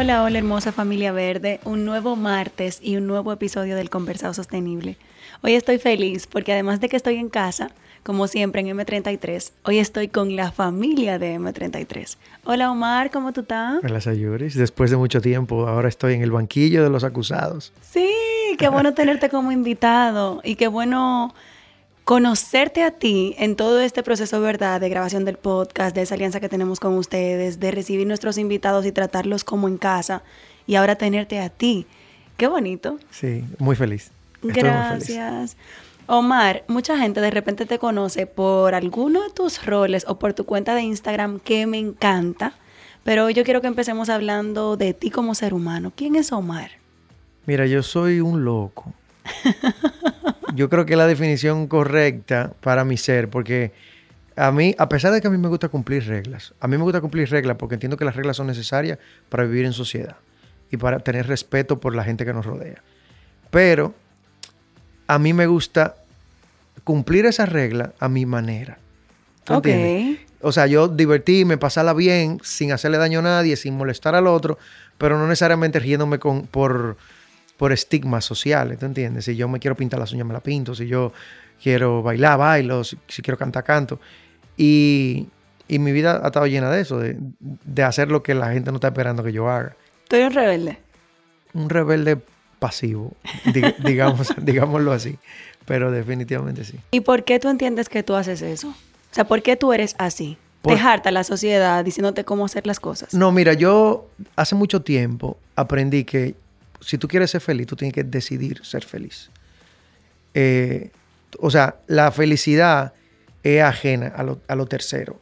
Hola, hola hermosa familia verde, un nuevo martes y un nuevo episodio del Conversado Sostenible. Hoy estoy feliz porque además de que estoy en casa, como siempre en M33, hoy estoy con la familia de M33. Hola Omar, ¿cómo tú estás? Hola Sayuris, después de mucho tiempo, ahora estoy en el banquillo de los acusados. Sí, qué bueno tenerte como invitado y qué bueno conocerte a ti en todo este proceso, ¿verdad? De grabación del podcast, de esa alianza que tenemos con ustedes, de recibir nuestros invitados y tratarlos como en casa y ahora tenerte a ti. Qué bonito. Sí, muy feliz. Gracias. Omar, mucha gente de repente te conoce por alguno de tus roles o por tu cuenta de Instagram que me encanta, pero hoy yo quiero que empecemos hablando de ti como ser humano. ¿Quién es Omar? Mira, yo soy un loco. yo creo que es la definición correcta para mi ser, porque a mí, a pesar de que a mí me gusta cumplir reglas, a mí me gusta cumplir reglas porque entiendo que las reglas son necesarias para vivir en sociedad y para tener respeto por la gente que nos rodea. Pero a mí me gusta cumplir esas reglas a mi manera. ¿Tú O sea, yo divertirme, pasarla bien, sin hacerle daño a nadie, sin molestar al otro, pero no necesariamente riéndome con, por, por estigmas sociales, ¿tú entiendes? Si yo me quiero pintar las uñas, me la pinto. Si yo quiero bailar, bailo. Si, quiero cantar, canto. Y, mi vida ha estado llena de eso, de, hacer lo que la gente no está esperando que yo haga. ¿Estoy un rebelde? Un rebelde pasivo, digamos, digámoslo así. Pero definitivamente sí. ¿Y por qué tú entiendes que tú haces eso? O sea, ¿por qué tú eres así? Dejarte a la sociedad diciéndote cómo hacer las cosas. No, mira, yo hace mucho tiempo aprendí que si tú quieres ser feliz, tú tienes que decidir ser feliz. Eh, o sea, la felicidad es ajena a lo, tercero.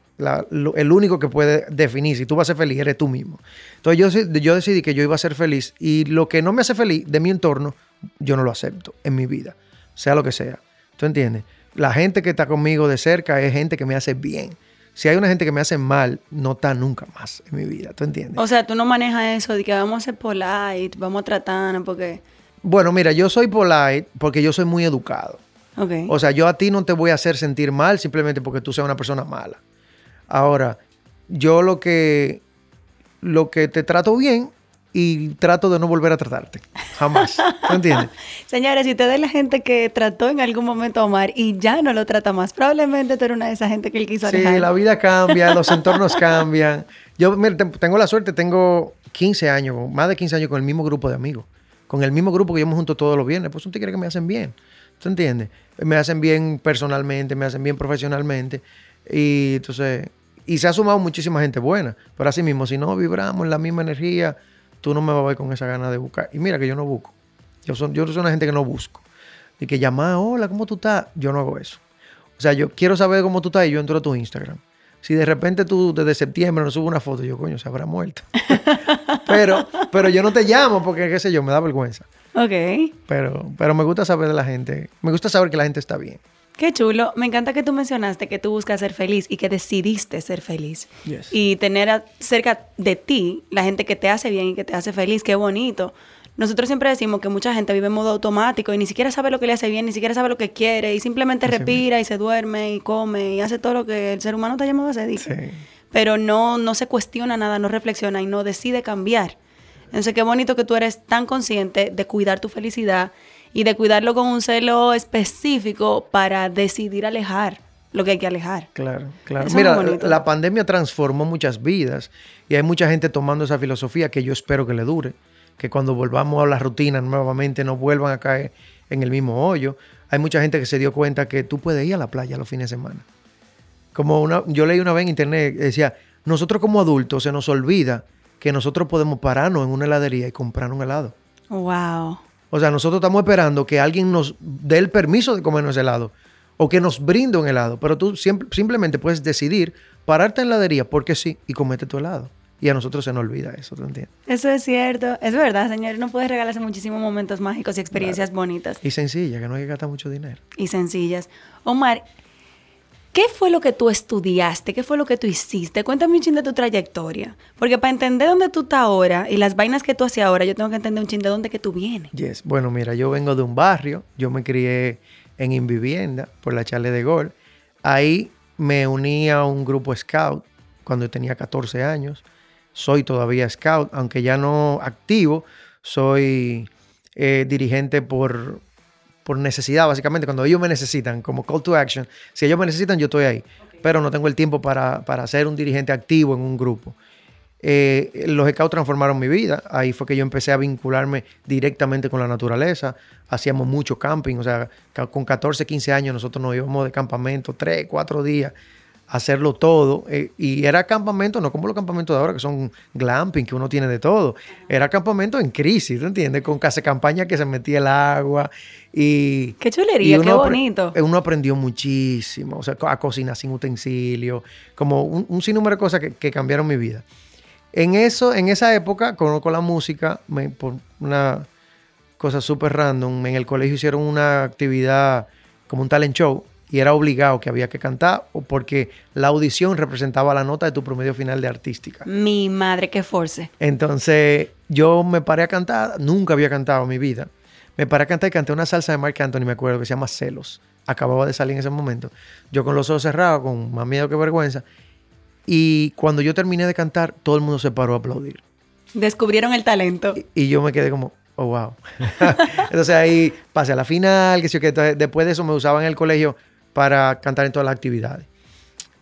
el único que puede definir si tú vas a ser feliz eres tú mismo. Entonces yo, yo decidí que yo iba a ser feliz y lo que no me hace feliz de mi entorno, yo no lo acepto en mi vida, sea lo que sea. ¿Tú entiendes? La gente que está conmigo de cerca es gente que me hace bien si hay una gente que me hace mal, no está nunca más en mi vida, ¿tú entiendes? O sea, tú no manejas eso de que vamos a ser polite, vamos a tratar, porque... Bueno, mira, yo soy polite porque yo soy muy educado. Okay. O sea, yo a ti no te voy a hacer sentir mal simplemente porque tú seas una persona mala. Ahora, yo lo que, lo que te trato bien, y trato de no volver a tratarte. Jamás. ¿Tú entiendes? Señores, si usted es la gente que trató en algún momento a Omar y ya no lo trata más, probablemente tú eres una de esas gente que él quiso alejar. Sí, la vida cambia, los entornos cambian. Yo mira, tengo la suerte, tengo 15 años, más de 15 años con el mismo grupo de amigos. Con el mismo grupo que yo me junto todos los viernes. Pues son tigres que me hacen bien. ¿Tú entiendes? Me hacen bien personalmente, me hacen bien profesionalmente. Y entonces, y se ha sumado muchísima gente buena. Pero así mismo, si no vibramos en la misma energía, tú no me vas a ver con esa gana de buscar. Y mira que yo no busco. Yo, son, yo soy una gente que no busco. De que llamar, hola, ¿cómo tú estás? Yo no hago eso. O sea, yo quiero saber cómo tú estás y yo entro a tu Instagram. Si de repente tú desde septiembre no subes una foto, yo, coño, se habrá muerto. pero, pero yo no te llamo porque, qué sé yo, me da vergüenza. Ok. Pero, pero me gusta saber de la gente. Me gusta saber que la gente está bien. Qué chulo. Me encanta que tú mencionaste que tú buscas ser feliz y que decidiste ser feliz. Y tener cerca de ti la gente que te hace bien y que te hace feliz. Qué bonito. Nosotros siempre decimos que mucha gente vive en modo automático y ni siquiera sabe lo que le hace bien, ni siquiera sabe lo que quiere y simplemente respira y se duerme y come y hace todo lo que el ser humano está llamado a hacer. Sí. Pero no, no se cuestiona nada, no reflexiona y no decide cambiar. Entonces, qué bonito que tú eres tan consciente de cuidar tu felicidad y de cuidarlo con un celo específico para decidir alejar lo que hay que alejar. Claro, claro. Mira, la pandemia transformó muchas vidas y hay mucha gente tomando esa filosofía que yo espero que le dure, que cuando volvamos a la rutina nuevamente no vuelvan a caer en el mismo hoyo. Hay mucha gente que se dio cuenta que tú puedes ir a la playa los fines de semana. Como una, yo leí una vez en internet, decía, nosotros como adultos se nos olvida que nosotros podemos pararnos en una heladería y comprar un helado. Wow. O sea, nosotros estamos esperando que alguien nos dé el permiso de comernos helado o que nos brinde un helado, pero tú simplemente puedes decidir pararte en la heladería porque sí y comete tu helado. Y a nosotros se nos olvida eso, ¿te entiendes? Eso es cierto. Es verdad, señor. No puedes regalarse muchísimos momentos mágicos y experiencias bonitas. Y sencillas, que no hay que gastar mucho dinero. Y sencillas. Omar, ¿qué fue lo que tú estudiaste? ¿Qué fue lo que tú hiciste? Cuéntame un chin de tu trayectoria. Porque para entender dónde tú estás ahora y las vainas que tú haces ahora, yo tengo que entender un chin de dónde que tú vienes. Yes. Bueno, mira, yo vengo de un barrio. Yo me crié en Invivienda por la Charle de Gol. Ahí me uní a un grupo scout cuando tenía 14 años soy todavía scout, aunque ya no activo, soy eh, dirigente por, por necesidad, básicamente, cuando ellos me necesitan, como call to action, si ellos me necesitan, yo estoy ahí, pero no tengo el tiempo para, para ser un dirigente activo en un grupo. Eh, los scouts transformaron mi vida. Ahí fue que yo empecé a vincularme directamente con la naturaleza. Hacíamos mucho camping, o sea, con 14, 15 años nosotros nos íbamos de campamento 3, 4 días hacerlo todo. Eh, y era campamento, no como los campamentos de ahora, que son glamping, que uno tiene de todo. Era campamento en crisis, ¿tú entiendes? Con casa campaña que se metía el agua. Y, qué chulería, qué bonito. Uno aprendió muchísimo, o sea, a cocinar sin utensilio, como un, sinnúmero de cosas que, cambiaron mi vida. En, eso, en esa época, conozco la música, por una cosa súper random, en el colegio hicieron una actividad como un talent show y era obligado que había que cantar porque la audición representaba la nota de tu promedio final de artística. Mi madre, qué force. Entonces yo me paré a cantar, nunca había cantado en mi vida. Me paré a cantar y canté una salsa de Mark Anthony, me acuerdo, que se llama Celos. Acababa de salir en ese momento. Yo con los ojos cerrados, con más miedo que vergüenza. Y cuando yo terminé de cantar, todo el mundo se paró a aplaudir. Descubrieron el talento. Y, yo me quedé como, oh, wow. Entonces ahí pasé a la final, que, que después de eso me usaban en el colegio para cantar en todas las actividades.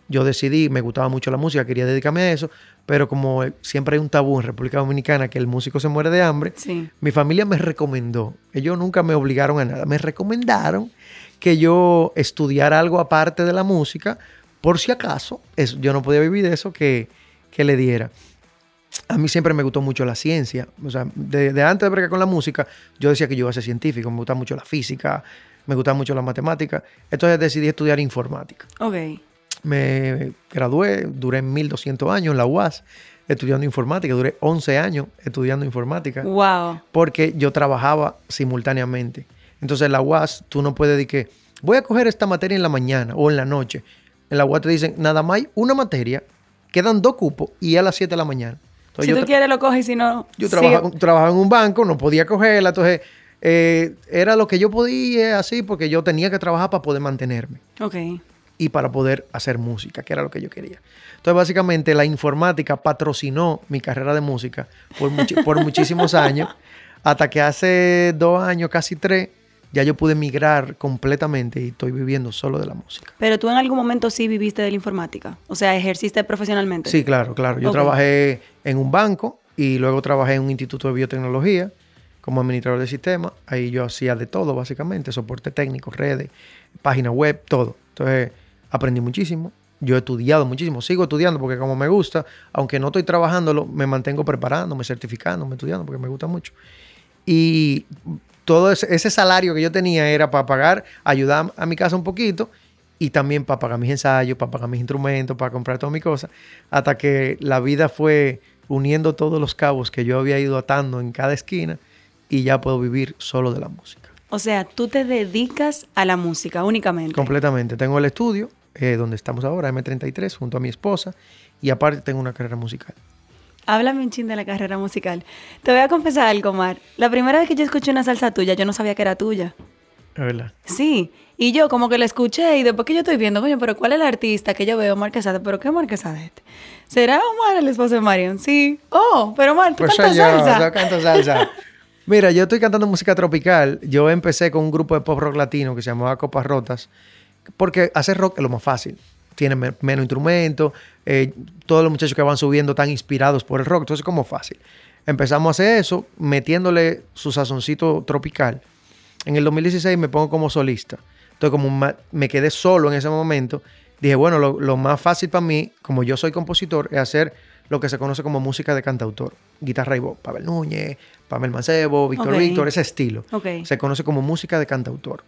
Yo decidí, me gustaba mucho la música, quería dedicarme a eso, pero como siempre hay un tabú en República Dominicana que el músico se muere de hambre, mi familia me recomendó, ellos nunca me obligaron a nada, me recomendaron que yo estudiara algo aparte de la música, por si acaso, yo no podía vivir de eso, que, que le diera. A mí siempre me gustó mucho la ciencia. O sea, de, de antes de bregar con la música, yo decía que yo iba a ser científico. Me gusta mucho la física, me gustaba mucho la matemática. Entonces decidí estudiar informática. Ok. Me gradué, duré 1200 años en la UAS estudiando informática, duré 11 años estudiando informática. Wow. Porque yo trabajaba simultáneamente. Entonces en la UAS tú no puedes decir que voy a coger esta materia en la mañana o en la noche. En la UAS te dicen, nada más hay una materia, quedan dos cupos y a las 7 de la mañana. si tú quieres lo coges y si no... Yo trabajaba en un banco, no podía cogerla, entonces eh, era lo que yo podía así porque yo tenía que trabajar para poder mantenerme. Ok. Y para poder hacer música, que era lo que yo quería. Entonces, básicamente, la informática patrocinó mi carrera de música por, por muchísimos años, hasta que hace dos años, casi tres, ya yo pude migrar completamente y estoy viviendo solo de la música. Pero tú en algún momento sí viviste de la informática, o sea, ejerciste profesionalmente. Sí, claro, claro. Yo trabajé en un banco y luego trabajé en un instituto de biotecnología como administrador de sistemas. Ahí yo hacía de todo, básicamente, soporte técnico, redes, página web, todo. Entonces, aprendí muchísimo. Yo he estudiado muchísimo, sigo estudiando porque como me gusta, aunque no estoy trabajándolo, me mantengo preparando, me certificando, me estudiando porque me gusta mucho. Y todo ese, salario que yo tenía era para pagar, ayudar a mi casa un poquito y también para pagar mis ensayos, para pagar mis instrumentos, para comprar todas mis cosas, hasta que la vida fue uniendo todos los cabos que yo había ido atando en cada esquina y ya puedo vivir solo de la música. O sea, tú te dedicas a la música únicamente. Completamente. Tengo el estudio eh, donde estamos ahora, M33, junto a mi esposa, y aparte tengo una carrera musical. Háblame un chin de la carrera musical. Te voy a confesar algo, Mar. La primera vez que yo escuché una salsa tuya, yo no sabía que era tuya. ¿Es verdad? Sí. Y yo como que la escuché y después que yo estoy viendo, coño, pero ¿cuál es el artista que yo veo? Marquesade. ¿Pero qué Marquesade? ¿Será Omar el esposo de Marion? Sí. Oh, pero Omar, ¿tú pues cantas salsa? Yo canto salsa. Mira, yo estoy cantando música tropical. Yo empecé con un grupo de pop rock latino que se llamaba Copas Rotas, porque hacer rock es lo más fácil. Tiene menos instrumentos, eh, todos los muchachos que van subiendo están inspirados por el rock, entonces es como fácil. Empezamos a hacer eso, metiéndole su sazoncito tropical. En el 2016 me pongo como solista. Entonces, como me quedé solo en ese momento, dije, bueno, lo, más fácil para mí, como yo soy compositor, es hacer lo que se conoce como música de cantautor. Guitarra y voz. Pavel Núñez, Pamel Mancebo, Víctor Víctor, ese estilo. Se conoce como música de cantautor.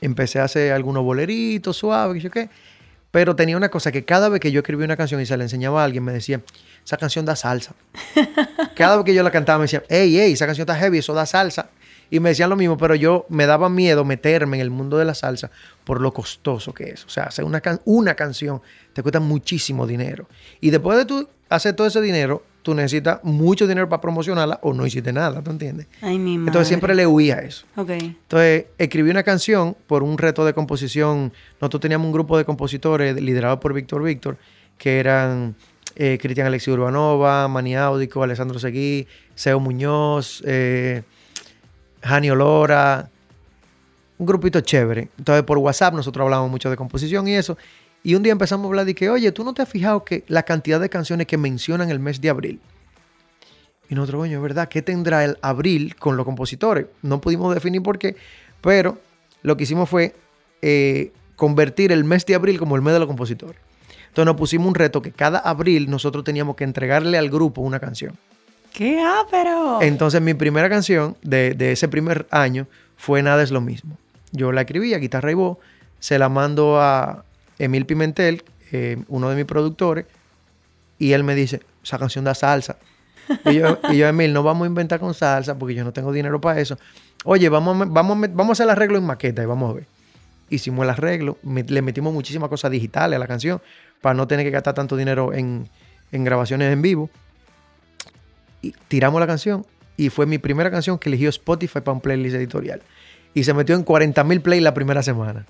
Empecé a hacer algunos boleritos suaves, ¿qué? Pero tenía una cosa que cada vez que yo escribía una canción y se la enseñaba a alguien, me decía, esa canción da salsa. cada vez que yo la cantaba me decía, hey, hey, esa canción está heavy, eso da salsa. Y me decían lo mismo, pero yo me daba miedo meterme en el mundo de la salsa por lo costoso que es. O sea, hacer una, una canción te cuesta muchísimo dinero. Y después de tú hacer todo ese dinero, tú necesitas mucho dinero para promocionarla o no hiciste nada, ¿tú entiendes? Ay, mi madre. Entonces siempre le huía eso. Ok. Entonces escribí una canción por un reto de composición. Nosotros teníamos un grupo de compositores liderado por Víctor Víctor, que eran eh, Cristian Alexi Urbanova, Mani Áudico, Alessandro Seguí, Seo Muñoz, eh, Jani Olora, un grupito chévere. Entonces por WhatsApp nosotros hablamos mucho de composición y eso. Y un día empezamos a hablar de que, oye, ¿tú no te has fijado que la cantidad de canciones que mencionan el mes de abril? Y nosotros, coño, ¿verdad? ¿Qué tendrá el abril con los compositores? No pudimos definir por qué, pero lo que hicimos fue eh, convertir el mes de abril como el mes de los compositores. Entonces nos pusimos un reto que cada abril nosotros teníamos que entregarle al grupo una canción. ¡Qué ápero! Entonces mi primera canción de, ese primer año fue Nada es lo mismo. Yo la escribí a guitarra y voz, se la mando a Emil Pimentel, eh, uno de mis productores, y él me dice, esa canción da salsa. Y yo, y Emil, no vamos a inventar con salsa porque yo no tengo dinero para eso. Oye, vamos, vamos, vamos a hacer el arreglo en maqueta y vamos a ver. Hicimos el arreglo, le metimos muchísimas cosas digitales a la canción para no tener que gastar tanto dinero en, en grabaciones en vivo y tiramos la canción y fue mi primera canción que eligió Spotify para un playlist editorial. Y se metió en 40 mil plays la primera semana.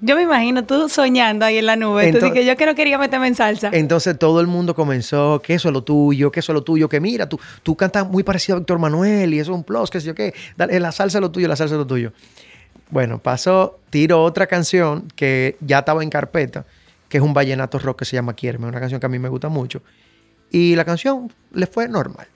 Yo me imagino tú soñando ahí en la nube. Entonces, que yo que no quería meterme en salsa. Entonces todo el mundo comenzó, que eso es lo tuyo, que eso es lo tuyo, que mira, tú, tú cantas muy parecido a Víctor Manuel y eso es un plus, que sé yo qué. Dale, la salsa es lo tuyo, la salsa es lo tuyo. Bueno, pasó, tiro otra canción que ya estaba en carpeta, que es un vallenato rock que se llama Quierme, una canción que a mí me gusta mucho. Y la canción le fue normal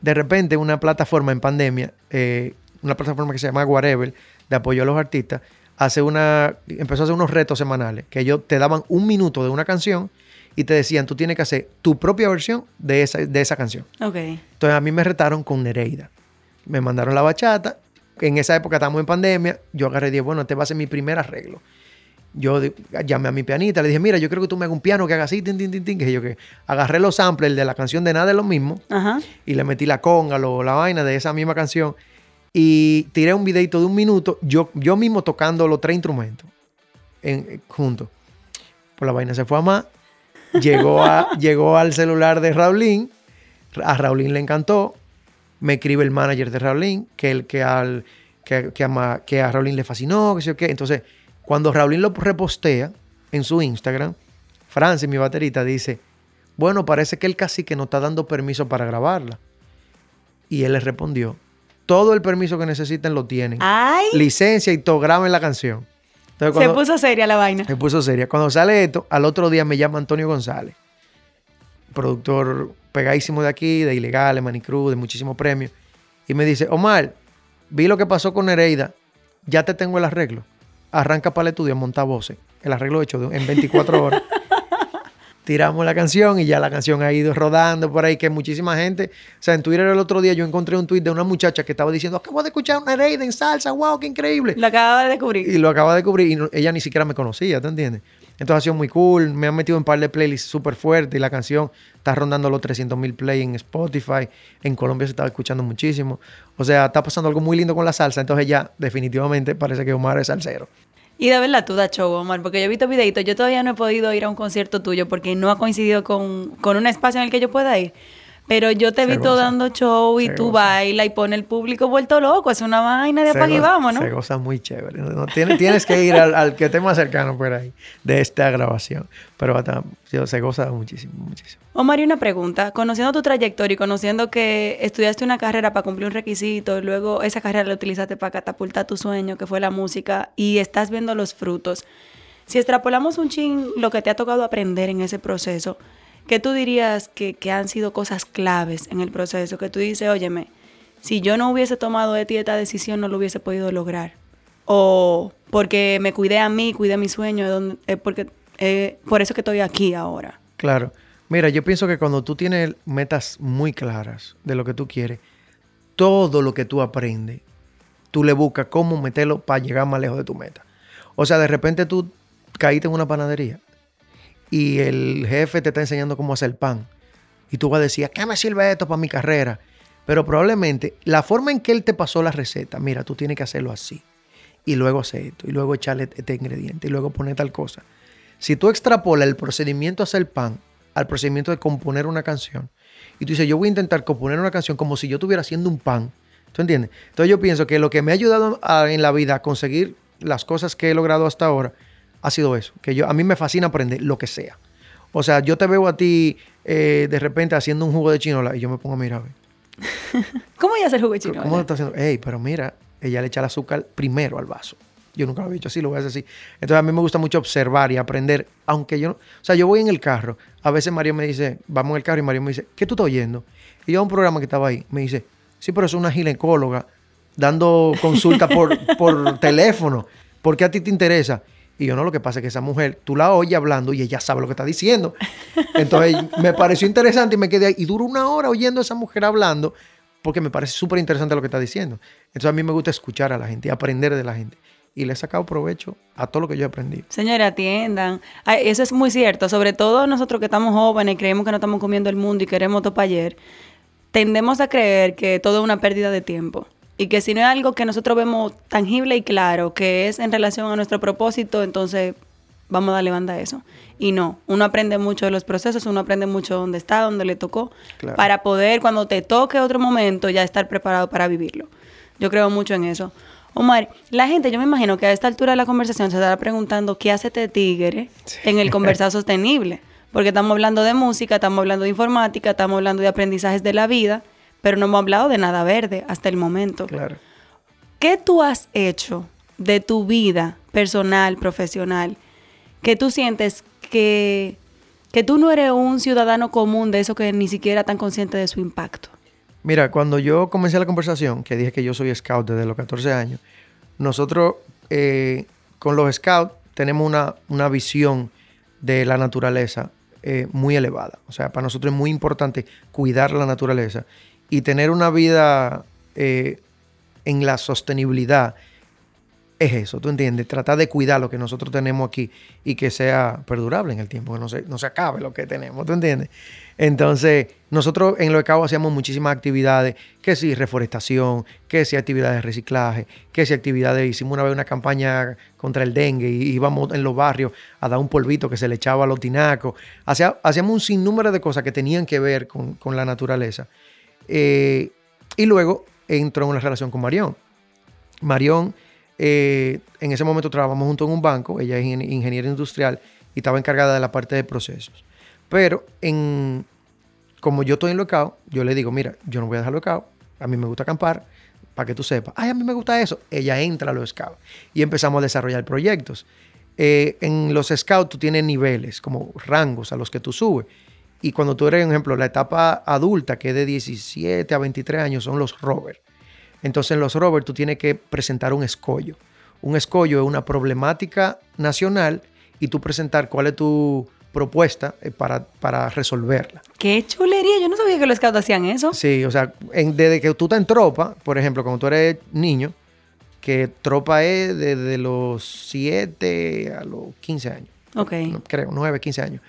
de repente una plataforma en pandemia, eh, una plataforma que se llama Whatever, de apoyo a los artistas, hace una, empezó a hacer unos retos semanales, que ellos te daban un minuto de una canción y te decían, tú tienes que hacer tu propia versión de esa, de esa canción. Okay. Entonces a mí me retaron con Nereida. Me mandaron la bachata. En esa época estábamos en pandemia. Yo agarré y dije, bueno, este va a ser mi primer arreglo yo llamé a mi pianista, le dije, mira, yo creo que tú me hagas un piano que haga así, tin, tin, tin, tin. Que yo que agarré los samples de la canción de Nada de lo mismo y le metí la conga, lo, la vaina de esa misma canción y tiré un videito de un minuto, yo, yo mismo tocando los tres instrumentos en, juntos. Pues la vaina se fue a más, llegó, a, llegó al celular de Raulín, a Raulín le encantó, me escribe el manager de Raulín, que, el, que, al, que, que, a, que a Raulín le fascinó, que sé qué, entonces cuando Raulín lo repostea en su Instagram, Francis, mi baterita, dice, bueno, parece que el cacique no está dando permiso para grabarla. Y él le respondió, todo el permiso que necesiten lo tienen. Licencia y todo, graben la canción. se puso seria la vaina. Se puso seria. Cuando sale esto, al otro día me llama Antonio González, productor pegadísimo de aquí, de Ilegales, Manicruz, de muchísimos premios. Y me dice, Omar, vi lo que pasó con Nereida, ya te tengo el arreglo arranca para el estudio, monta voces. El arreglo hecho en 24 horas. Tiramos la canción y ya la canción ha ido rodando por ahí, que muchísima gente. O sea, en Twitter el otro día yo encontré un tweet de una muchacha que estaba diciendo: Acabo de escuchar una Nereida en salsa, wow, qué increíble. Lo acaba de descubrir. Y lo acaba de descubrir y ella ni siquiera me conocía, ¿te entiendes? Entonces ha sido muy cool. Me han metido un par de playlists súper fuertes y la canción está rondando los 300 mil play en Spotify. En Colombia se estaba escuchando muchísimo. O sea, está pasando algo muy lindo con la salsa. Entonces ya definitivamente parece que Omar es salsero. Y de verdad tú da show, Omar, porque yo he visto videitos. Yo todavía no he podido ir a un concierto tuyo porque no ha coincidido con, con un espacio en el que yo pueda ir. Pero yo te he visto dando show y tú bailas y pone el público vuelto loco. Es una vaina de apague y vamos, ¿no? Se goza muy chévere. No, tienes, tienes que ir al, que esté más cercano por ahí de esta grabación. Pero hasta, se goza muchísimo, muchísimo. Omar, y una pregunta. Conociendo tu trayectoria y conociendo que estudiaste una carrera para cumplir un requisito y luego esa carrera la utilizaste para catapultar tu sueño, que fue la música, y estás viendo los frutos. Si extrapolamos un chin lo que te ha tocado aprender en ese proceso, ¿Qué tú dirías que, han sido cosas claves en el proceso? Que tú dices, óyeme, si yo no hubiese tomado esta decisión, no lo hubiese podido lograr. O porque me cuidé a mí, cuidé mi sueño, porque, eh, por eso que estoy aquí ahora. Claro. Mira, yo pienso que cuando tú tienes metas muy claras de lo que tú quieres, todo lo que tú aprendes, tú le buscas cómo meterlo para llegar más lejos de tu meta. O sea, de repente tú caíste en una panadería y el jefe te está enseñando cómo hacer pan. Y tú vas a decir, ¿qué me sirve esto para mi carrera? Pero probablemente la forma en que él te pasó la receta, mira, tú tienes que hacerlo así. Y luego hacer esto. Y luego echarle este ingrediente. Y luego poner tal cosa. Si tú extrapolas el procedimiento de hacer pan al procedimiento de componer una canción, y tú dices, yo voy a intentar componer una canción como si yo estuviera haciendo un pan. ¿Tú entiendes? Entonces yo pienso que lo que me ha ayudado en la vida a conseguir las cosas que he logrado hasta ahora ha sido eso. Que yo, a mí me fascina aprender lo que sea. O sea, yo te veo a ti eh, de repente haciendo un jugo de chinola y yo me pongo a mirar. ¿Cómo ella hace el jugo de chinola? ¿Cómo lo está haciendo? Ey, pero mira, ella le echa el azúcar primero al vaso. Yo nunca lo he dicho así, lo voy a hacer así. Entonces a mí me gusta mucho observar y aprender, aunque yo, o sea, yo voy en el carro, a veces Mario me dice, vamos en el carro y Mario me dice, ¿qué tú estás oyendo? Y yo a un programa que estaba ahí, me dice, sí, pero es una ginecóloga dando consulta por, por teléfono, ¿por qué a ti te interesa? Y yo no, lo que pasa es que esa mujer, tú la oyes hablando y ella sabe lo que está diciendo. Entonces me pareció interesante y me quedé ahí. Y duro una hora oyendo a esa mujer hablando porque me parece súper interesante lo que está diciendo. Entonces a mí me gusta escuchar a la gente y aprender de la gente. Y le he sacado provecho a todo lo que yo he aprendido. Señora, atiendan. eso es muy cierto. Sobre todo nosotros que estamos jóvenes y creemos que no estamos comiendo el mundo y queremos todo para ayer, tendemos a creer que todo es una pérdida de tiempo y que si no es algo que nosotros vemos tangible y claro, que es en relación a nuestro propósito, entonces vamos a darle banda a eso. Y no, uno aprende mucho de los procesos, uno aprende mucho dónde está, dónde le tocó, para poder cuando te toque otro momento ya estar preparado para vivirlo. Yo creo mucho en eso. Omar, la gente, yo me imagino que a esta altura de la conversación se estará preguntando qué hace este tigre en el conversar sostenible. Porque estamos hablando de música, estamos hablando de informática, estamos hablando de aprendizajes de la vida pero no hemos hablado de nada verde hasta el momento. Claro. ¿Qué tú has hecho de tu vida personal, profesional, que tú sientes que, que tú no eres un ciudadano común de eso que ni siquiera tan consciente de su impacto? Mira, cuando yo comencé la conversación, que dije que yo soy scout desde los 14 años, nosotros eh, con los scouts tenemos una, una visión de la naturaleza eh, muy elevada. O sea, para nosotros es muy importante cuidar la naturaleza y tener una vida eh, en la sostenibilidad es eso, ¿tú entiendes? Tratar de cuidar lo que nosotros tenemos aquí y que sea perdurable en el tiempo, que no se, no se acabe lo que tenemos, ¿tú entiendes? Entonces, nosotros en lo cabo hacíamos muchísimas actividades, que si reforestación, que si actividades de reciclaje, que si actividades, hicimos una vez una campaña contra el dengue y íbamos en los barrios a dar un polvito que se le echaba a los tinacos, hacíamos un sinnúmero de cosas que tenían que ver con, con la naturaleza. Eh, y luego entró en una relación con Marión. Marión, eh, en ese momento trabajamos junto en un banco, ella es ingeniera industrial y estaba encargada de la parte de procesos. Pero en, como yo estoy en locao, yo le digo, mira, yo no voy a dejar locao, a mí me gusta acampar, para que tú sepas, ay, a mí me gusta eso. Ella entra a los scouts y empezamos a desarrollar proyectos. Eh, en los scouts tú tienes niveles, como rangos a los que tú subes. Y cuando tú eres, por ejemplo, la etapa adulta, que es de 17 a 23 años, son los rovers. Entonces, en los rovers tú tienes que presentar un escollo. Un escollo es una problemática nacional y tú presentar cuál es tu propuesta eh, para, para resolverla. ¡Qué chulería! Yo no sabía que los scouts hacían eso. Sí, o sea, desde que tú estás en tropa, por ejemplo, cuando tú eres niño, que tropa es desde los 7 a los 15 años. Ok. creo, 9, 15 años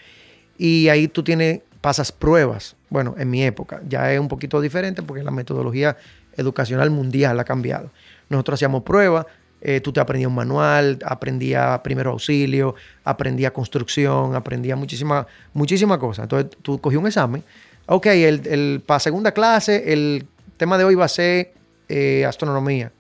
y ahí tú tienes, pasas pruebas. Bueno, en mi época ya es un poquito diferente porque la metodología educacional mundial ha cambiado. Nosotros hacíamos pruebas, eh, tú te aprendías un manual, aprendías primero auxilio, aprendías construcción, aprendías muchísimas muchísima cosas. Entonces tú cogías un examen. Ok, el, el, para segunda clase el tema de hoy va a ser eh, astronomía.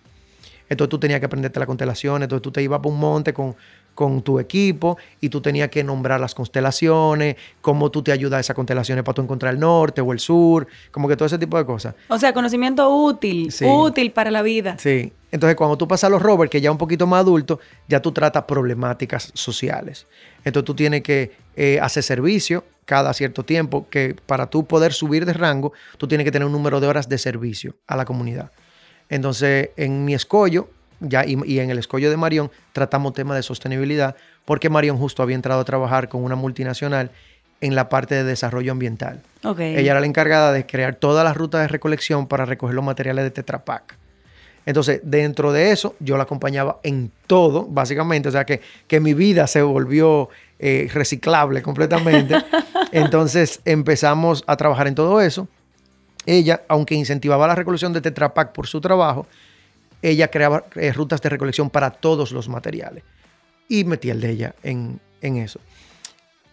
Entonces tú tenías que aprenderte las constelaciones, entonces tú te ibas por un monte con, con tu equipo y tú tenías que nombrar las constelaciones, cómo tú te ayudas a esas constelaciones para tú encontrar el norte o el sur, como que todo ese tipo de cosas. O sea, conocimiento útil, útil para la vida. Sí. Entonces, cuando tú pasas a los rovers, que ya un poquito más adulto, ya tú tratas problemáticas sociales. Entonces, tú tienes que eh, hacer servicio cada cierto tiempo, que para tú poder subir de rango, tú tienes que tener un número de horas de servicio a la comunidad. Entonces, en mi escollo, ya, y, en el escollo de Marión, tratamos temas de sostenibilidad, porque Marión justo había entrado a trabajar con una multinacional en la parte de desarrollo ambiental. Ella era la encargada de crear todas las rutas de recolección para recoger los materiales de Tetra Pak. Entonces, dentro de eso, yo la acompañaba en todo, básicamente. O sea, que, que mi vida se volvió eh, reciclable completamente. Entonces, empezamos a trabajar en todo eso. Ella, aunque incentivaba la recolección de Tetra Pak por su trabajo, ella creaba eh, rutas de recolección para todos los materiales. Y metí el de ella en, en eso.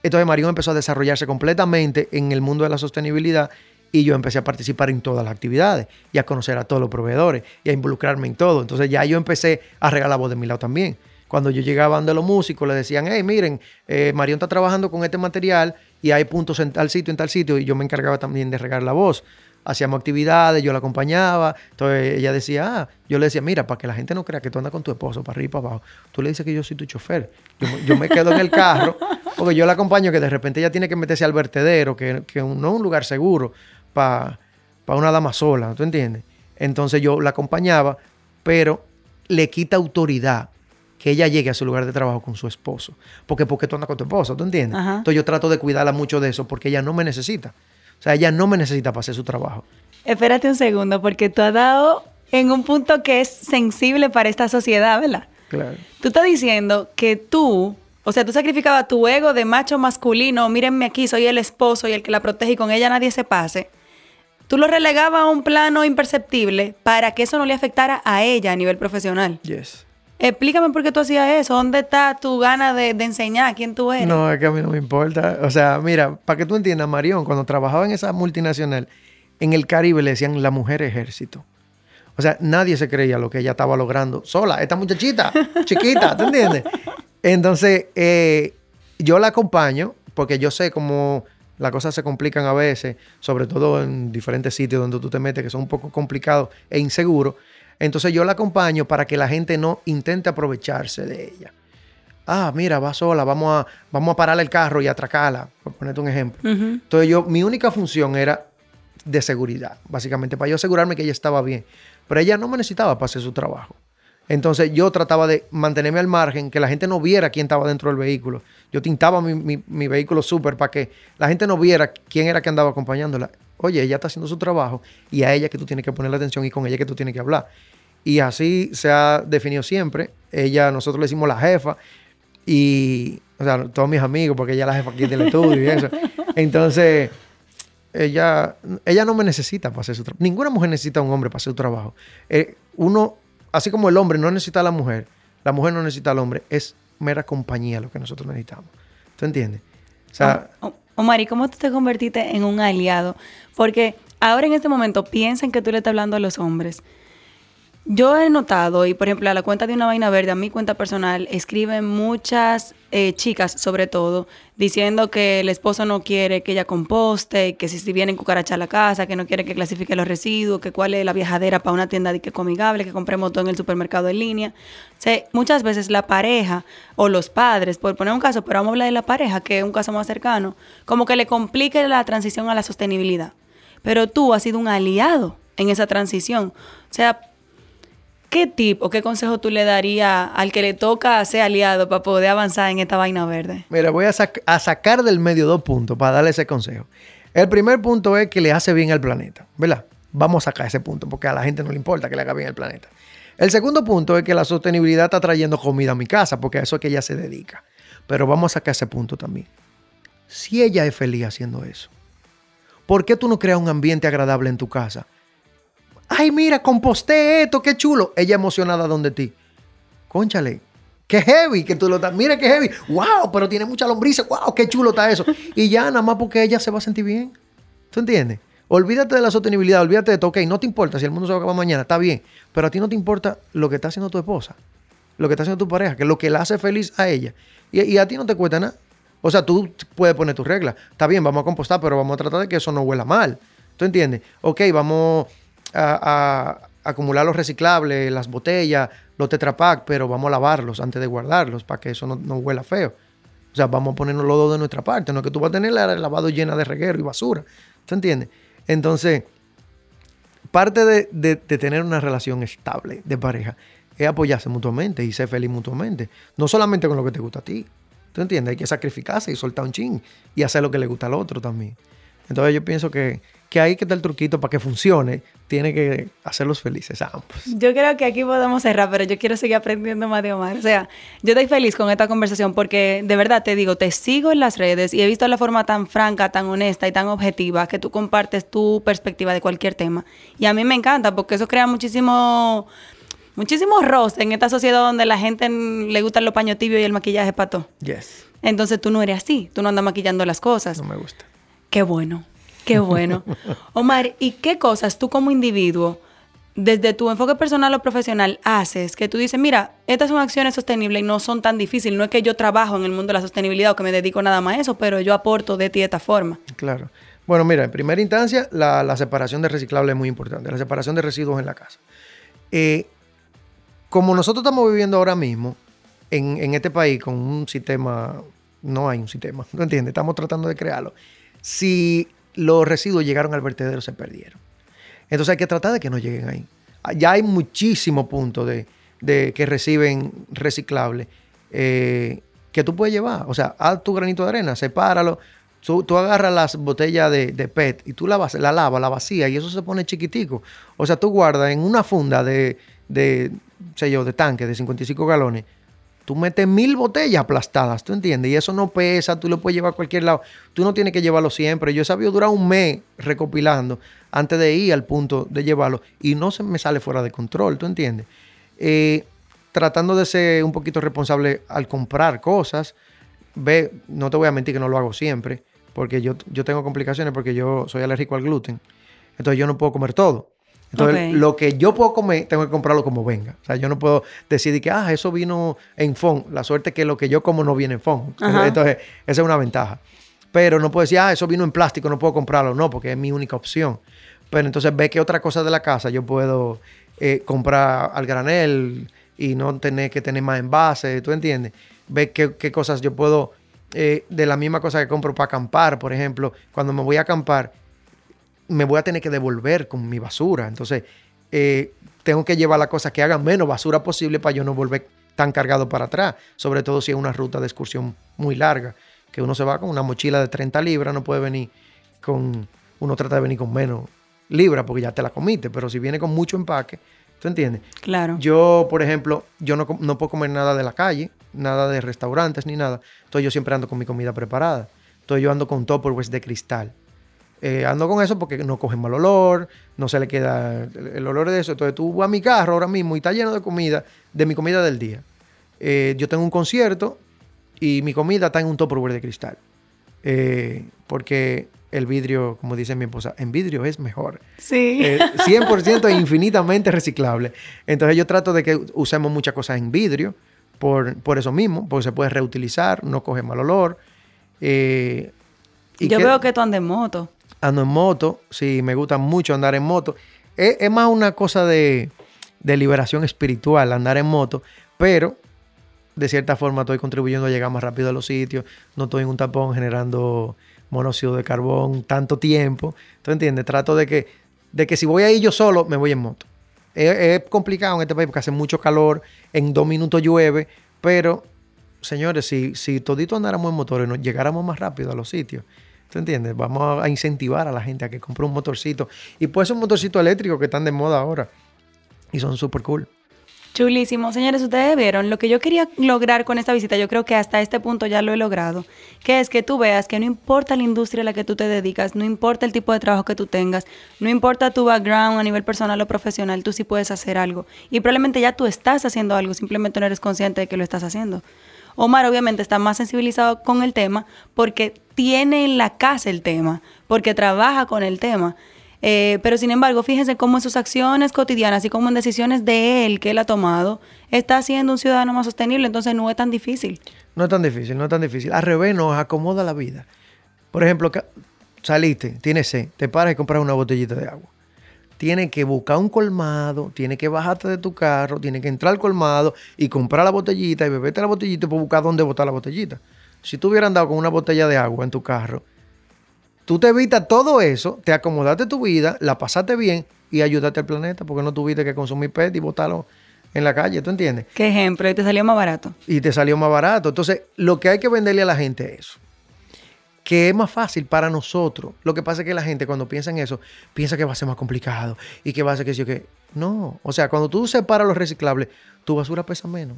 Entonces Marión empezó a desarrollarse completamente en el mundo de la sostenibilidad y yo empecé a participar en todas las actividades y a conocer a todos los proveedores y a involucrarme en todo. Entonces ya yo empecé a regalar la voz de mi lado también. Cuando yo llegaba de los músicos, le decían, hey, miren, eh, Marión está trabajando con este material y hay puntos en tal sitio, en tal sitio, y yo me encargaba también de regar la voz hacíamos actividades, yo la acompañaba. Entonces ella decía, ah, yo le decía, mira, para que la gente no crea que tú andas con tu esposo para arriba y para abajo, tú le dices que yo soy tu chofer. Yo, me quedo en el carro, porque yo la acompaño que de repente ella tiene que meterse al vertedero, que, que no es un lugar seguro para una dama sola, ¿tú entiendes? Entonces yo la acompañaba, pero le quita autoridad que ella llegue a su lugar de trabajo con su esposo. Porque porque tú andas con tu esposo, ¿tú entiendes? Entonces yo trato de cuidarla mucho de eso porque ella no me necesita. O sea, ella no me necesita para hacer su trabajo. Espérate un segundo, porque tú has dado en un punto que es sensible para esta sociedad, ¿verdad? Claro. Tú estás diciendo que tú, o sea, tú sacrificabas tu ego de macho masculino, mírenme aquí, soy el esposo y el que la protege y con ella nadie se pase. Tú lo relegabas a un plano imperceptible para que eso no le afectara a ella a nivel profesional. Yes. Explícame por qué tú hacías eso. ¿Dónde está tu gana de, enseñar quién tú eres? No, es que a mí no me importa. O sea, mira, para que tú entiendas, Marión, cuando trabajaba en esa multinacional, en el Caribe le decían la mujer ejército. O sea, nadie se creía lo que ella estaba logrando sola. Esta muchachita, chiquita, ¿tú entiendes? Entonces, eh, yo la acompaño porque yo sé cómo las cosas se complican a veces, sobre todo en diferentes sitios donde tú te metes que son un poco complicados e inseguros. Entonces yo la acompaño para que la gente no intente aprovecharse de ella. Ah, mira, va sola, vamos a, vamos a pararle el carro y atracarla, por ponerte un ejemplo. Entonces yo, mi única función era de seguridad, básicamente, para yo asegurarme que ella estaba bien. Pero ella no me necesitaba para hacer su trabajo. Entonces yo trataba de mantenerme al margen, que la gente no viera quién estaba dentro del vehículo. Yo tintaba mi, mi vehículo súper para que la gente no viera quién era que andaba acompañándola. Oye, ella está haciendo su trabajo y a ella que tú tienes que ponerle atención y con ella que tú tienes que hablar. Y así se ha definido siempre. Ella, nosotros le decimos la jefa y, o sea, todos mis amigos, porque ella es la jefa aquí del estudio y eso. Entonces, ella, ella no me necesita para hacer su trabajo. Ninguna mujer necesita a un hombre para hacer su trabajo. Eh, uno, así como el hombre no necesita a la mujer, la mujer no necesita al hombre, es mera compañía lo que nosotros necesitamos. ¿Tú entiendes? O sea, Omar, ¿y cómo tú te convertiste en un aliado? Porque ahora en este momento piensan que tú le estás hablando a los hombres. Yo he notado, y por ejemplo, a la cuenta de una vaina verde, a mi cuenta personal, escriben muchas eh, chicas, sobre todo, diciendo que el esposo no quiere que ella composte, que si, si vienen cucaracha a la casa, que no quiere que clasifique los residuos, que cuál es la viajadera para una tienda de que comigable, que compremos todo en el supermercado en línea. O muchas veces la pareja o los padres, por poner un caso, pero vamos a hablar de la pareja, que es un caso más cercano, como que le complique la transición a la sostenibilidad. Pero tú has sido un aliado en esa transición. O sea, ¿Qué tip o qué consejo tú le darías al que le toca ser aliado para poder avanzar en esta vaina verde? Mira, voy a, sacar del medio dos puntos para darle ese consejo. El primer punto es que le hace bien al planeta, ¿verdad? Vamos a sacar ese punto porque a la gente no le importa que le haga bien al planeta. El segundo punto es que la sostenibilidad está trayendo comida a mi casa porque a eso es que ella se dedica. Pero vamos a sacar ese punto también. Si ella es feliz haciendo eso, ¿por qué tú no creas un ambiente agradable en tu casa? Ay, mira, composté esto, qué chulo. Ella emocionada donde ti. Conchale, qué heavy que tú lo estás. Mira qué heavy. Wow, pero tiene mucha lombriz. Wow, qué chulo está eso. Y ya nada más porque ella se va a sentir bien. ¿Tú entiendes? Olvídate de la sostenibilidad, olvídate de todo. Ok, no te importa si el mundo se va a acabar mañana, está bien. Pero a ti no te importa lo que está haciendo tu esposa, lo que está haciendo tu pareja, que lo que la hace feliz a ella. Y, a ti no te cuesta nada. O sea, tú puedes poner tus reglas. Está bien, vamos a compostar, pero vamos a tratar de que eso no huela mal. ¿Tú entiendes? Ok, vamos a, acumular los reciclables, las botellas, los tetrapack, pero vamos a lavarlos antes de guardarlos para que eso no, huela feo. O sea, vamos a ponernos los dos de nuestra parte, no que tú vas a tener la lavado llena de reguero y basura. ¿Tú entiendes? Entonces, parte de, tener una relación estable de pareja es apoyarse mutuamente y ser feliz mutuamente. No solamente con lo que te gusta a ti. ¿Tú entiendes? Hay que sacrificarse y soltar un chin y hacer lo que le gusta al otro también. Entonces yo pienso que, que ahí que está el truquito para que funcione, tiene que hacerlos felices a ambos. Yo creo que aquí podemos cerrar, pero yo quiero seguir aprendiendo más de Omar. O sea, yo estoy feliz con esta conversación porque de verdad te digo, te sigo en las redes y he visto la forma tan franca, tan honesta y tan objetiva que tú compartes tu perspectiva de cualquier tema. Y a mí me encanta porque eso crea muchísimo muchísimo roce en esta sociedad donde la gente le gustan los paños tibios y el maquillaje pato. Yes. Entonces tú no eres así, tú no andas maquillando las cosas. No me gusta. Qué bueno. Qué bueno. Omar, ¿y qué cosas tú como individuo, desde tu enfoque personal o profesional, haces que tú dices, mira, estas son acciones sostenibles y no son tan difíciles? No es que yo trabajo en el mundo de la sostenibilidad o que me dedico nada más a eso, pero yo aporto de ti de esta forma. Claro. Bueno, mira, en primera instancia, la, separación de reciclables es muy importante, la separación de residuos en la casa. Eh, como nosotros estamos viviendo ahora mismo en, en, este país con un sistema, no hay un sistema, ¿no entiendes? Estamos tratando de crearlo. Si los residuos llegaron al vertedero, se perdieron. Entonces hay que tratar de que no lleguen ahí. Ya hay muchísimos puntos de, que reciben reciclables eh, que tú puedes llevar. O sea, haz tu granito de arena, sepáralo. Tú, agarras las botellas de, PET y tú la, la lavas, la vacías y eso se pone chiquitico. O sea, tú guardas en una funda de, de, sé yo, de tanque de 55 galones Tú metes mil botellas aplastadas, ¿tú entiendes? Y eso no pesa, tú lo puedes llevar a cualquier lado. Tú no tienes que llevarlo siempre. Yo he sabido durar un mes recopilando antes de ir al punto de llevarlo y no se me sale fuera de control, ¿tú entiendes? Eh, tratando de ser un poquito responsable al comprar cosas, ve, no te voy a mentir que no lo hago siempre, porque yo, yo tengo complicaciones porque yo soy alérgico al gluten. Entonces yo no puedo comer todo. Entonces, lo que yo puedo comer, tengo que comprarlo como venga. O sea, yo no puedo decidir que, ah, eso vino en FON. La suerte es que lo que yo como no viene en FON. Entonces, esa es una ventaja. Pero no puedo decir, ah, eso vino en plástico, no puedo comprarlo. No, porque es mi única opción. Pero entonces ve que otra cosa de la casa yo puedo eh, comprar al granel y no tener que tener más envases, ¿tú entiendes? Ve qué, qué cosas yo puedo, eh, de la misma cosa que compro para acampar, por ejemplo, cuando me voy a acampar, me voy a tener que devolver con mi basura. Entonces, eh, tengo que llevar la cosa que haga menos basura posible para yo no volver tan cargado para atrás. Sobre todo si es una ruta de excursión muy larga, que uno se va con una mochila de 30 libras, no puede venir con, uno trata de venir con menos libras porque ya te la comiste, pero si viene con mucho empaque, ¿tú entiendes? Claro. Yo, por ejemplo, yo no, no puedo comer nada de la calle, nada de restaurantes ni nada. Entonces yo siempre ando con mi comida preparada. Entonces yo ando con Tupperware de cristal. Eh, ando con eso porque no coge mal olor, no se le queda el, olor de eso. Entonces tú vas a mi carro ahora mismo y está lleno de comida, de mi comida del día. Eh, yo tengo un concierto y mi comida está en un topper de cristal. Eh, porque el vidrio, como dice mi esposa, en vidrio es mejor. Sí. 100% e infinitamente reciclable. Entonces yo trato de que usemos muchas cosas en vidrio por, por eso mismo, porque se puede reutilizar, no coge mal olor. y yo veo que tú andas en moto ando en moto, sí, me gusta mucho andar en moto. Es, más una cosa de, liberación espiritual andar en moto, pero de cierta forma estoy contribuyendo a llegar más rápido a los sitios, no estoy en un tapón generando monóxido de carbón tanto tiempo. ¿Tú entiendes? Trato de que, de que si voy ahí yo solo, me voy en moto. Es, complicado en este país porque hace mucho calor, en dos minutos llueve, pero señores, si, si todito andáramos en motores, nos llegáramos más rápido a los sitios. ¿Tú entiendes? Vamos a incentivar a la gente a que compre un motorcito. Y pues un motorcito eléctrico que están de moda ahora. Y son súper cool. Chulísimo. Señores, ustedes vieron lo que yo quería lograr con esta visita. Yo creo que hasta este punto ya lo he logrado. Que es que tú veas que no importa la industria a la que tú te dedicas, no importa el tipo de trabajo que tú tengas, no importa tu background a nivel personal o profesional, tú sí puedes hacer algo. Y probablemente ya tú estás haciendo algo, simplemente no eres consciente de que lo estás haciendo. Omar obviamente está más sensibilizado con el tema porque tiene en la casa el tema, porque trabaja con el tema. Eh, pero sin embargo, fíjense cómo en sus acciones cotidianas y como en decisiones de él que él ha tomado, está siendo un ciudadano más sostenible, entonces no es tan difícil. No es tan difícil, no es tan difícil. Al revés, nos acomoda la vida. Por ejemplo, saliste, tienes sed, te paras y compras una botellita de agua. Tienes que buscar un colmado, tienes que bajarte de tu carro, tienes que entrar al colmado y comprar la botellita y beberte la botellita y buscar dónde botar la botellita. Si tú hubieras andado con una botella de agua en tu carro, tú te evitas todo eso, te acomodaste tu vida, la pasaste bien y ayudaste al planeta porque no tuviste que consumir PET y botarlo en la calle, ¿tú entiendes? ¿Qué ejemplo? Y te salió más barato. Y te salió más barato. Entonces, lo que hay que venderle a la gente es eso que es más fácil para nosotros. Lo que pasa es que la gente cuando piensa en eso, piensa que va a ser más complicado y que va a ser que sí o que... No, o sea, cuando tú separas los reciclables, tu basura pesa menos.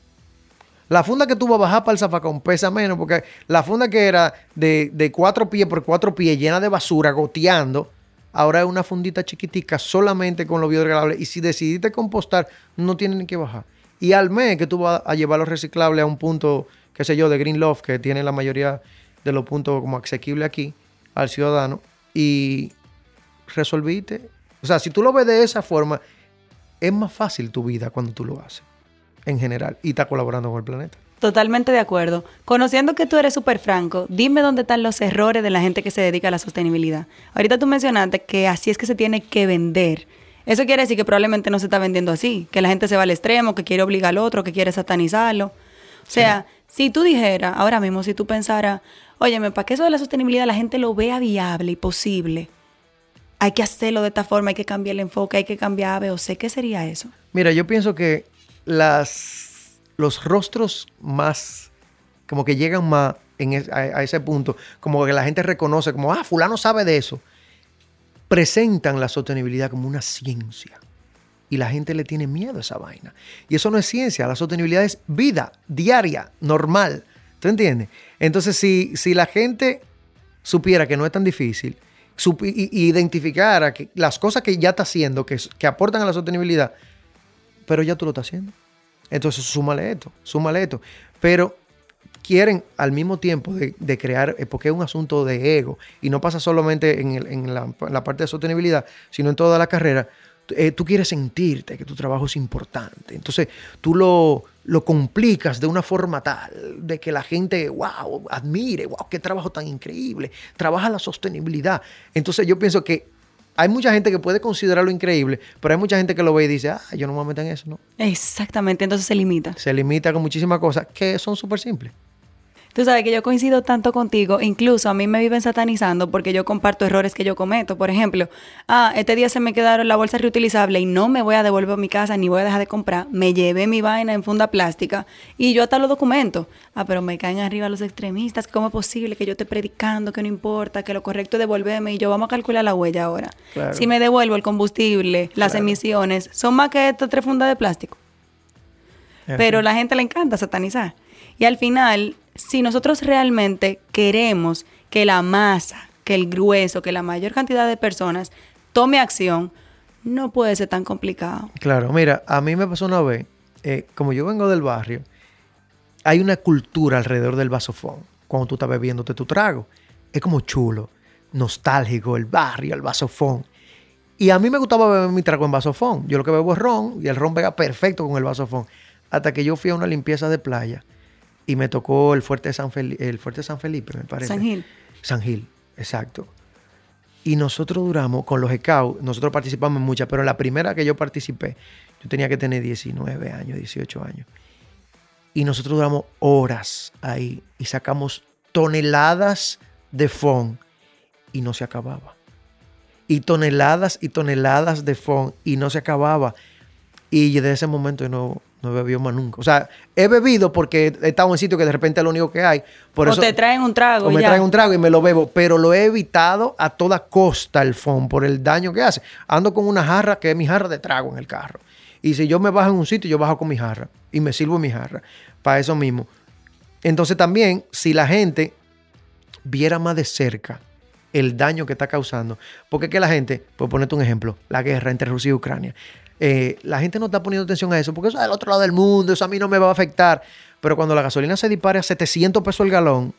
La funda que tú vas a bajar para el zafacón pesa menos porque la funda que era de, de cuatro pies por cuatro pies llena de basura, goteando, ahora es una fundita chiquitica solamente con los biodegradables. Y si decidiste compostar, no tienen que bajar. Y al mes que tú vas a llevar los reciclables a un punto, qué sé yo, de Green Love, que tiene la mayoría de los puntos como asequible aquí al ciudadano y resolviste. O sea, si tú lo ves de esa forma, es más fácil tu vida cuando tú lo haces, en general, y estás colaborando con el planeta. Totalmente de acuerdo. Conociendo que tú eres súper franco, dime dónde están los errores de la gente que se dedica a la sostenibilidad. Ahorita tú mencionaste que así es que se tiene que vender. Eso quiere decir que probablemente no se está vendiendo así, que la gente se va al extremo, que quiere obligar al otro, que quiere satanizarlo. O sea, si tú dijeras, ahora mismo, si tú pensaras, Óyeme, para que eso de la sostenibilidad la gente lo vea viable y posible, hay que hacerlo de esta forma, hay que cambiar el enfoque, hay que cambiar A, o. ¿Qué sería eso? Mira, yo pienso que las, los rostros más, como que llegan más a, a, ese punto, como que la gente reconoce, como, ah, fulano sabe de eso, presentan la sostenibilidad como una ciencia. Y la gente le tiene miedo a esa vaina. Y eso no es ciencia, la sostenibilidad es vida diaria, normal. ¿Tú entiendes? Entonces, si, si la gente supiera que no es tan difícil, y, identificara que las cosas que ya está haciendo, que, que aportan a la sostenibilidad, pero ya tú lo estás haciendo. Entonces, súmale esto, súmale esto. Pero quieren al mismo tiempo de, crear, eh, porque es un asunto de ego, y no pasa solamente en, en la parte de sostenibilidad, sino en toda la carrera, eh, tú quieres sentirte que tu trabajo es importante. Entonces tú lo, lo complicas de una forma tal de que la gente, wow, admire, wow, qué trabajo tan increíble. Trabaja la sostenibilidad. Entonces yo pienso que hay mucha gente que puede considerarlo increíble, pero hay mucha gente que lo ve y dice, ah, yo no me voy a meter en eso, ¿no? Exactamente, entonces se limita. Se limita con muchísimas cosas que son súper simples. Tú sabes que yo coincido tanto contigo, incluso a mí me viven satanizando porque yo comparto errores que yo cometo. Por ejemplo, ah, este día se me quedaron la bolsa reutilizable y no me voy a devolver a mi casa ni voy a dejar de comprar. Me llevé mi vaina en funda plástica y yo hasta lo documento. Ah, pero me caen arriba los extremistas. ¿Cómo es posible que yo esté predicando que no importa, que lo correcto es devolverme y yo vamos a calcular la huella ahora? Si me devuelvo el combustible, las emisiones, son más que estas tres fundas de plástico. Pero a la gente le encanta satanizar. Y al final, si nosotros realmente queremos que la masa, que el grueso, que la mayor cantidad de personas tome acción, no puede ser tan complicado. Claro, mira, a mí me pasó una vez, eh, como yo vengo del barrio, hay una cultura alrededor del vasofón, cuando tú estás bebiéndote tu trago. Es como chulo, nostálgico, el barrio, el vasofón. Y a mí me gustaba beber mi trago en vasofón. Yo lo que bebo es ron y el ron pega perfecto con el vasofón. Hasta que yo fui a una limpieza de playa y me tocó el fuerte, San el fuerte San Felipe, me parece. San Gil. San Gil, exacto. Y nosotros duramos, con los ECAU, nosotros participamos en muchas, pero la primera que yo participé, yo tenía que tener 19 años, 18 años. Y nosotros duramos horas ahí y sacamos toneladas de fond y no se acababa. Y toneladas y toneladas de fond y no se acababa. Y desde ese momento yo no, no he bebido más nunca. O sea, he bebido porque he estado en sitio que de repente es lo único que hay. Por o eso, te traen un trago. O me traen un trago y me lo bebo. Pero lo he evitado a toda costa el FON por el daño que hace. Ando con una jarra que es mi jarra de trago en el carro. Y si yo me bajo en un sitio, yo bajo con mi jarra. Y me sirvo mi jarra. Para eso mismo. Entonces también, si la gente viera más de cerca el daño que está causando. Porque es que la gente, por ponerte un ejemplo, la guerra entre Rusia y Ucrania. Eh, la gente no está poniendo atención a eso porque eso es del otro lado del mundo, eso a mí no me va a afectar. Pero cuando la gasolina se dispare a 700 pesos el galón,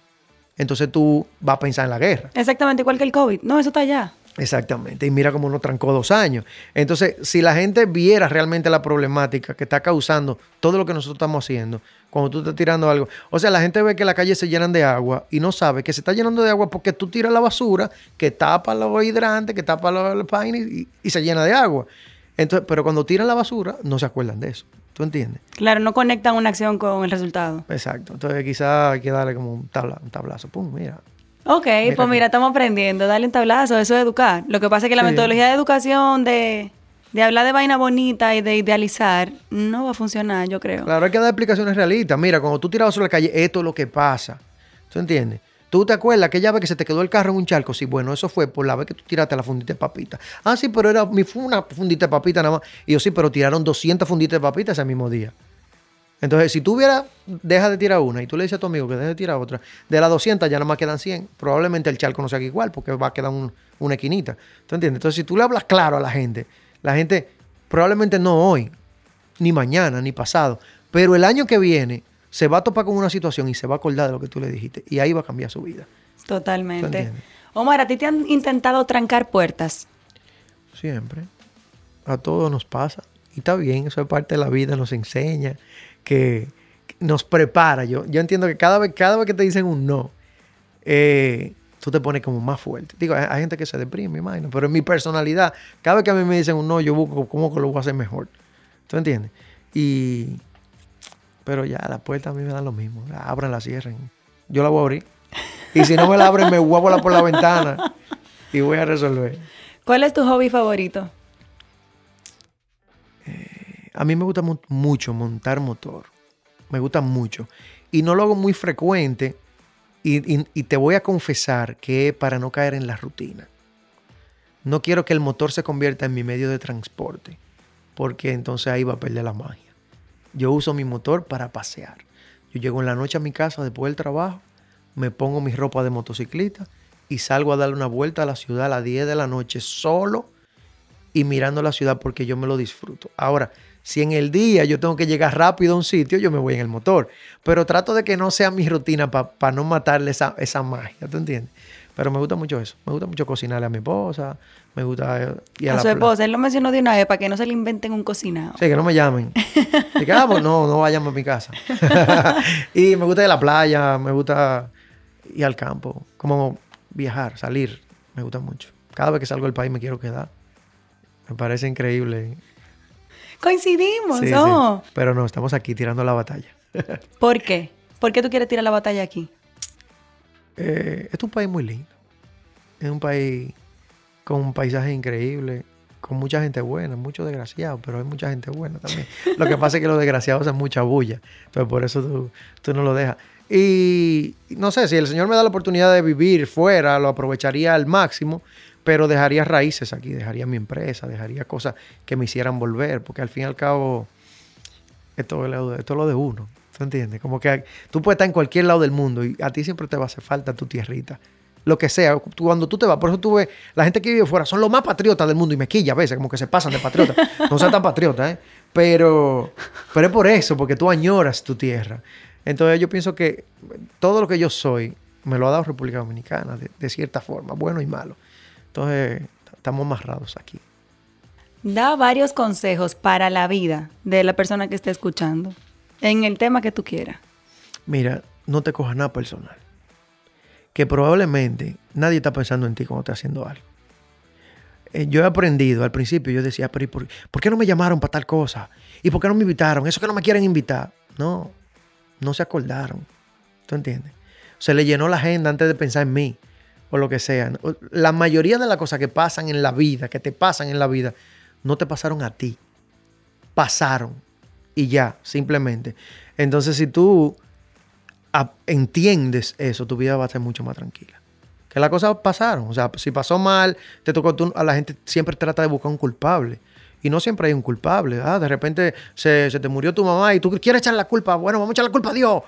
entonces tú vas a pensar en la guerra. Exactamente igual que el COVID. No, eso está allá. Exactamente. Y mira cómo nos trancó dos años. Entonces, si la gente viera realmente la problemática que está causando todo lo que nosotros estamos haciendo, cuando tú estás tirando algo. O sea, la gente ve que las calles se llenan de agua y no sabe que se está llenando de agua porque tú tiras la basura que tapa los hidrantes, que tapa los, paines y, y, se llena de agua. Entonces, pero cuando tiran la basura, no se acuerdan de eso. ¿Tú entiendes? Claro, no conectan una acción con el resultado. Exacto. Entonces, quizás hay que darle como un, un tablazo. Pum, mira, Ok, pues mira, estamos aprendiendo. Dale un tablazo, eso es educar. Lo que pasa es que la metodología de educación de, hablar de vaina bonita y de idealizar no va a funcionar, yo creo. Claro, hay que dar explicaciones realistas. Mira, cuando tú tiras sobre la calle, esto es lo que pasa. ¿Tú entiendes? ¿Tú te acuerdas aquella vez que se te quedó el carro en un charco? Sí, bueno, eso fue por la vez que tú tiraste la fundita de papita. Ah, sí, pero era una fundita de papita nada más. Y yo, sí, pero tiraron 200 funditas de papita ese mismo día. Entonces, si tú hubieras, deja de tirar una y tú le dices a tu amigo que deje de tirar otra, de las 200 ya nada más quedan 100. Probablemente el charco no sea igual porque va a quedar una esquinita. ¿Tú entiendes? Entonces, si tú le hablas claro a la gente, la gente probablemente no hoy, ni mañana, ni pasado, pero el año que viene se va a topar con una situación y se va a acordar de lo que tú le dijiste y ahí va a cambiar su vida. Totalmente. Omar, ¿a ti te han intentado trancar puertas? Siempre. A todos nos pasa. Y está bien, eso es parte de la vida, nos enseña que nos prepara. Yo, yo entiendo que cada vez, cada vez que te dicen un no, eh, tú te pones como más fuerte. Digo, hay, gente que se deprime, imagino, pero en mi personalidad, cada vez que a mí me dicen un no, yo busco cómo lo voy a hacer mejor. ¿Tú entiendes? Y. Pero ya, la puerta a mí me dan lo mismo. La abran, la cierren. Yo la voy a abrir. Y si no me la abren, me voy a volar por la ventana y voy a resolver. ¿Cuál es tu hobby favorito? A mí me gusta mucho montar motor. Me gusta mucho. Y no lo hago muy frecuente. Y, te voy a confesar que para no caer en la rutina. No quiero que el motor se convierta en mi medio de transporte. Porque entonces ahí va a perder la magia. Yo uso mi motor para pasear. Yo llego en la noche a mi casa después del trabajo. Me pongo mi ropa de motociclista y salgo a darle una vuelta a la ciudad a las 10 de la noche solo y mirando la ciudad porque yo me lo disfruto. Ahora, si en el día yo tengo que llegar rápido a un sitio, yo me voy en el motor. Pero trato de que no sea mi rutina para no matarle esa, esa magia, ¿tú entiendes? Pero me gusta mucho eso. Me gusta mucho cocinarle a mi esposa. Me gusta ir a, a su esposa. Él lo mencionó de una vez para que no se le inventen un cocinado. Sí, que no me llamen. Y que, ah, pues no, no vayan a mi casa. y me gusta ir a la playa. Me gusta ir al campo. Como viajar, salir. Me gusta mucho. Cada vez que salgo del país me quiero quedar. Me parece increíble Coincidimos, ¿no? Pero no, estamos aquí tirando la batalla. ¿Por qué? ¿Por qué tú quieres tirar la batalla aquí? Eh, es un país muy lindo. Es un país con un paisaje increíble, con mucha gente buena, muchos desgraciados, pero hay mucha gente buena también. lo que pasa es que los desgraciados hacen mucha bulla. Entonces por eso tú, tú no lo dejas. Y no sé, si el Señor me da la oportunidad de vivir fuera, lo aprovecharía al máximo pero dejaría raíces aquí, dejaría mi empresa, dejaría cosas que me hicieran volver, porque al fin y al cabo, esto, esto es lo de uno, ¿tú entiendes? Como que tú puedes estar en cualquier lado del mundo y a ti siempre te va a hacer falta tu tierrita. Lo que sea, cuando tú te vas, por eso tú ves, la gente que vive fuera son los más patriotas del mundo y me quilla a veces, como que se pasan de patriotas. No sean tan patriotas, ¿eh? Pero, pero es por eso, porque tú añoras tu tierra. Entonces yo pienso que todo lo que yo soy me lo ha dado República Dominicana, de cierta forma, bueno y malo. Entonces, estamos amarrados aquí. Da varios consejos para la vida de la persona que esté escuchando, en el tema que tú quieras. Mira, no te cojas nada personal. Que probablemente nadie está pensando en ti cuando estás haciendo algo. Eh, yo he aprendido, al principio yo decía, pero por, por, qué no me llamaron para tal cosa? ¿Y por qué no me invitaron? Eso que no me quieren invitar. No, no se acordaron. ¿Tú entiendes? Se le llenó la agenda antes de pensar en mí o lo que sea. La mayoría de las cosas que pasan en la vida, que te pasan en la vida, no te pasaron a ti. Pasaron. Y ya, simplemente. Entonces, si tú entiendes eso, tu vida va a ser mucho más tranquila. Que las cosas pasaron. O sea, si pasó mal, te tocó a la gente siempre trata de buscar un culpable. Y no siempre hay un culpable. Ah, de repente se, se te murió tu mamá y tú quieres echar la culpa. Bueno, vamos a echar la culpa a Dios.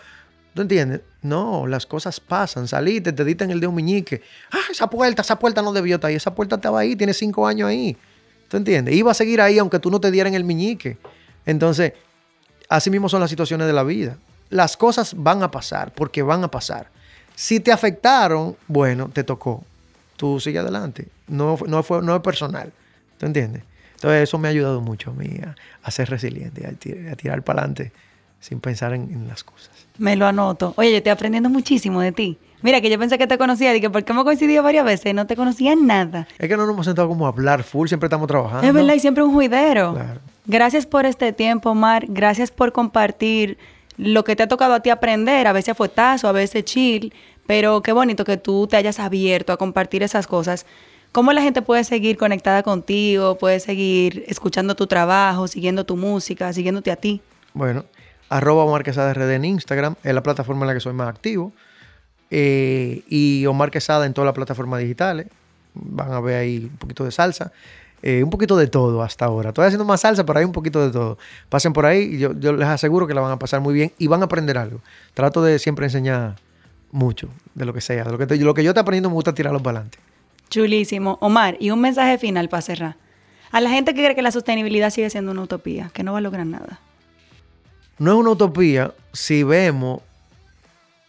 ¿Tú entiendes? No, las cosas pasan. Saliste, te diste en el dedo meñique. Ah, esa puerta, esa puerta no debió estar ahí. Esa puerta estaba ahí, tiene cinco años ahí. ¿Tú entiendes? Iba a seguir ahí aunque tú no te dieran el meñique. Entonces, así mismo son las situaciones de la vida. Las cosas van a pasar porque van a pasar. Si te afectaron, bueno, te tocó. tú sigue adelante. No, no, fue, no es personal. ¿Tú entiendes? Entonces eso me ha ayudado mucho a mí a, ser resiliente, a, tirar para adelante sin pensar en, las cosas. Me lo anoto. Oye, yo estoy aprendiendo muchísimo de ti. Mira, que yo pensé que te conocía, y que porque hemos coincidido varias veces, no te conocía nada. Es que no nos hemos sentado como a hablar full, siempre estamos trabajando. Es verdad, y siempre un juidero. Gracias por este tiempo, Omar. Gracias por compartir lo que te ha tocado a ti aprender. A veces fue tazo, a veces chill. Pero qué bonito que tú te hayas abierto a compartir esas cosas. ¿Cómo la gente puede seguir conectada contigo? Puede seguir escuchando tu trabajo, siguiendo tu música, siguiéndote a ti. Bueno, arroba Omar Quesada RD en Instagram, es la plataforma en la que soy más activo. Eh, y Omar Quesada en todas las plataformas digitales. Van a ver ahí un poquito de salsa. Eh, un poquito de todo hasta ahora. Estoy haciendo más salsa, pero hay un poquito de todo. Pasen por ahí y yo, les aseguro que la van a pasar muy bien y van a aprender algo. Trato de siempre enseñar mucho de lo que sea. De lo, que lo que yo estoy aprendiendo me gusta tirarlo para adelante. Chulísimo. Omar, y un mensaje final para cerrar. A la gente que cree que la sostenibilidad sigue siendo una utopía, que no va a lograr nada. No es una utopía si vemos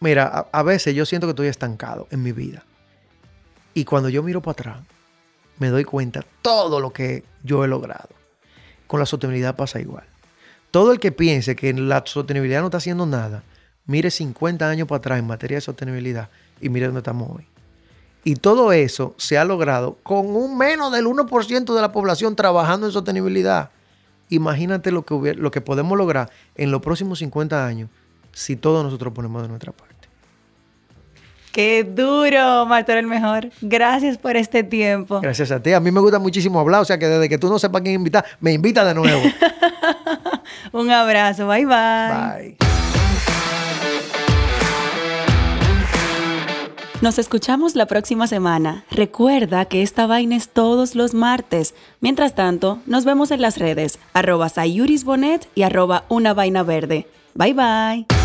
Mira, a, veces yo siento que estoy estancado en mi vida. Y cuando yo miro para atrás, me doy cuenta todo lo que yo he logrado. Con la sostenibilidad pasa igual. Todo el que piense que la sostenibilidad no está haciendo nada, mire 50 años para atrás en materia de sostenibilidad y mire dónde estamos hoy. Y todo eso se ha logrado con un menos del 1% de la población trabajando en sostenibilidad. Imagínate lo que, lo que podemos lograr en los próximos 50 años si todos nosotros ponemos de nuestra parte. Qué duro, Marta, el mejor. Gracias por este tiempo. Gracias a ti. A mí me gusta muchísimo hablar, o sea que desde que tú no sepas quién invitar, me invita de nuevo. Un abrazo. Bye, bye. Bye. Nos escuchamos la próxima semana. Recuerda que esta vaina es todos los martes. Mientras tanto, nos vemos en las redes, arroba sayurisbonet y arroba una vaina verde. Bye bye.